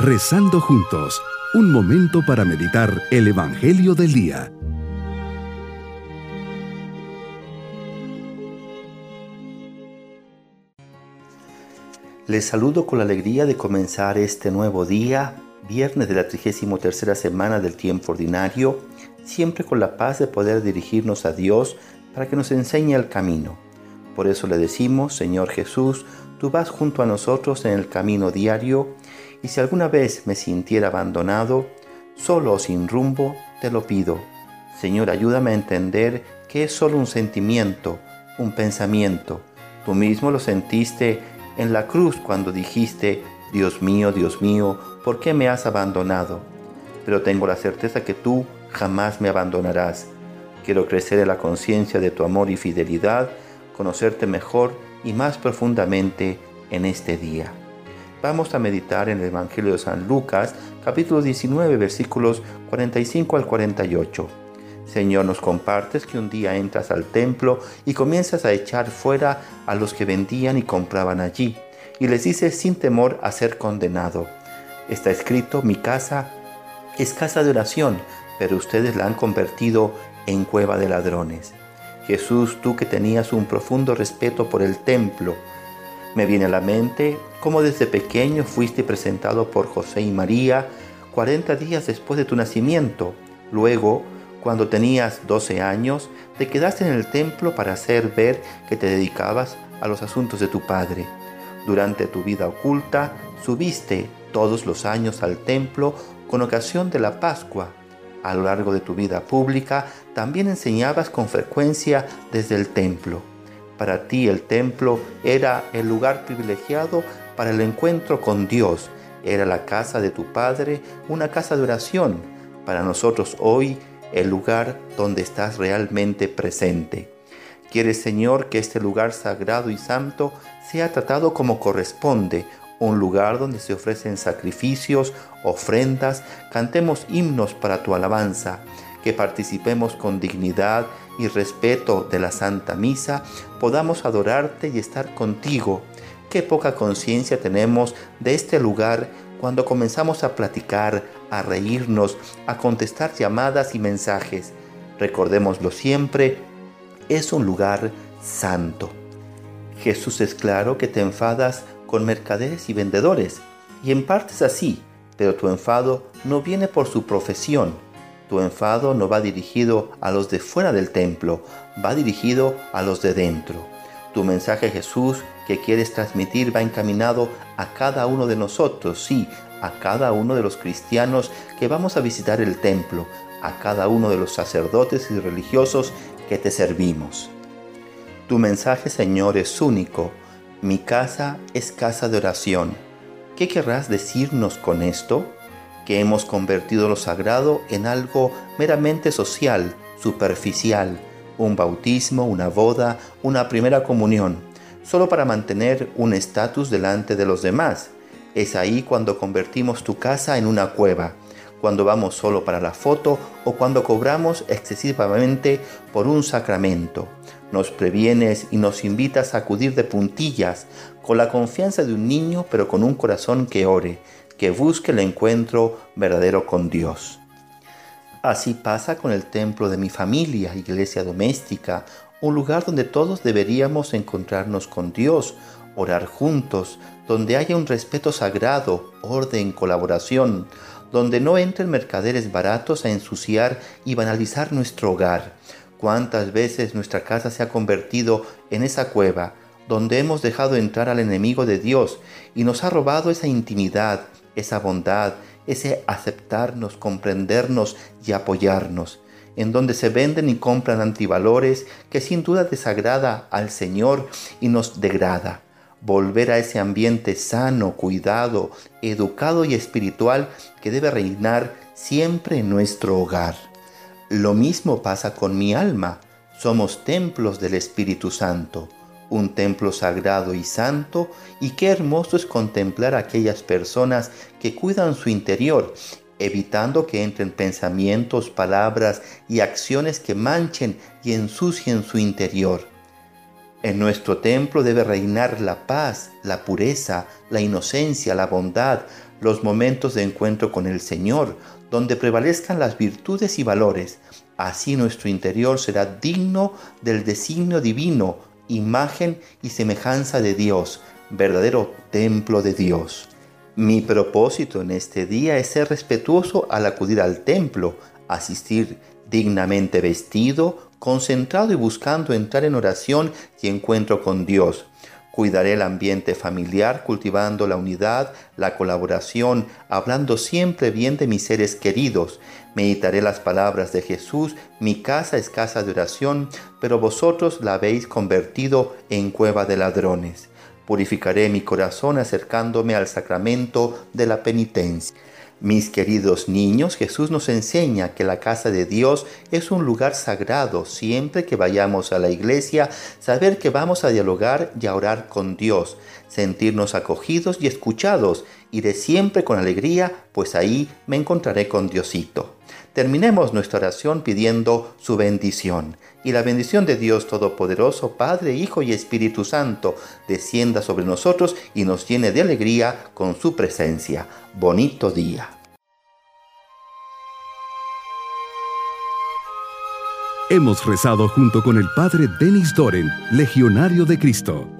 Rezando juntos, un momento para meditar el Evangelio del Día. Les saludo con la alegría de comenzar este nuevo día, viernes de la 33 semana del tiempo ordinario, siempre con la paz de poder dirigirnos a Dios para que nos enseñe el camino. Por eso le decimos, Señor Jesús, tú vas junto a nosotros en el camino diario, y si alguna vez me sintiera abandonado, solo o sin rumbo, te lo pido. Señor, ayúdame a entender que es solo un sentimiento, un pensamiento. Tú mismo lo sentiste en la cruz cuando dijiste, Dios mío, Dios mío, ¿por qué me has abandonado? Pero tengo la certeza que tú jamás me abandonarás. Quiero crecer en la conciencia de tu amor y fidelidad, conocerte mejor y más profundamente en este día. Vamos a meditar en el Evangelio de San Lucas, capítulo 19, versículos 45 al 48. Señor, nos compartes que un día entras al templo y comienzas a echar fuera a los que vendían y compraban allí, y les dices sin temor a ser condenado. Está escrito, mi casa es casa de oración, pero ustedes la han convertido en cueva de ladrones. Jesús, tú que tenías un profundo respeto por el templo, me viene a la mente cómo desde pequeño fuiste presentado por José y María 40 días después de tu nacimiento. Luego, cuando tenías 12 años, te quedaste en el templo para hacer ver que te dedicabas a los asuntos de tu padre. Durante tu vida oculta, subiste todos los años al templo con ocasión de la Pascua. A lo largo de tu vida pública, también enseñabas con frecuencia desde el templo. Para ti el templo era el lugar privilegiado para el encuentro con Dios. Era la casa de tu Padre, una casa de oración. Para nosotros hoy el lugar donde estás realmente presente. Quieres, Señor, que este lugar sagrado y santo sea tratado como corresponde, un lugar donde se ofrecen sacrificios, ofrendas, cantemos himnos para tu alabanza, que participemos con dignidad y respeto de la Santa Misa, podamos adorarte y estar contigo. Qué poca conciencia tenemos de este lugar cuando comenzamos a platicar, a reírnos, a contestar llamadas y mensajes. Recordémoslo siempre, es un lugar santo. Jesús es claro que te enfadas con mercaderes y vendedores, y en parte es así, pero tu enfado no viene por su profesión. Tu enfado no va dirigido a los de fuera del templo, va dirigido a los de dentro. Tu mensaje Jesús que quieres transmitir va encaminado a cada uno de nosotros, sí, a cada uno de los cristianos que vamos a visitar el templo, a cada uno de los sacerdotes y religiosos que te servimos. Tu mensaje, Señor, es único. Mi casa es casa de oración. ¿Qué querrás decirnos con esto? Que hemos convertido lo sagrado en algo meramente social, superficial, un bautismo, una boda, una primera comunión, solo para mantener un estatus delante de los demás. Es ahí cuando convertimos tu casa en una cueva, cuando vamos solo para la foto o cuando cobramos excesivamente por un sacramento. Nos previenes y nos invitas a acudir de puntillas, con la confianza de un niño, pero con un corazón que ore, que busque el encuentro verdadero con Dios. Así pasa con el templo de mi familia, iglesia doméstica, un lugar donde todos deberíamos encontrarnos con Dios, orar juntos, donde haya un respeto sagrado, orden, colaboración, donde no entren mercaderes baratos a ensuciar y banalizar nuestro hogar. ¿Cuántas veces nuestra casa se ha convertido en esa cueva donde hemos dejado entrar al enemigo de Dios y nos ha robado esa intimidad, esa bondad, ese aceptarnos, comprendernos y apoyarnos, en donde se venden y compran antivalores que sin duda desagrada al Señor y nos degrada. Volver a ese ambiente sano, cuidado, educado y espiritual que debe reinar siempre en nuestro hogar. Lo mismo pasa con mi alma. Somos templos del Espíritu Santo un templo sagrado y santo, y qué hermoso es contemplar a aquellas personas que cuidan su interior, evitando que entren pensamientos, palabras y acciones que manchen y ensucien su interior. En nuestro templo debe reinar la paz, la pureza, la inocencia, la bondad, los momentos de encuentro con el Señor, donde prevalezcan las virtudes y valores. Así nuestro interior será digno del designio divino, imagen y semejanza de Dios, verdadero templo de Dios. Mi propósito en este día es ser respetuoso al acudir al templo, asistir dignamente vestido, concentrado y buscando entrar en oración y encuentro con Dios. Cuidaré el ambiente familiar cultivando la unidad, la colaboración, hablando siempre bien de mis seres queridos. Meditaré las palabras de Jesús, mi casa es casa de oración, pero vosotros la habéis convertido en cueva de ladrones. Purificaré mi corazón acercándome al sacramento de la penitencia. Mis queridos niños, Jesús nos enseña que la casa de Dios es un lugar sagrado. Siempre que vayamos a la iglesia, saber que vamos a dialogar y a orar con Dios, sentirnos acogidos y escuchados. Iré siempre con alegría, pues ahí me encontraré con Diosito. Terminemos nuestra oración pidiendo su bendición. Y la bendición de Dios Todopoderoso, Padre, Hijo y Espíritu Santo, descienda sobre nosotros y nos llene de alegría con su presencia. Bonito día. Hemos rezado junto con el Padre Denis Doren, Legionario de Cristo.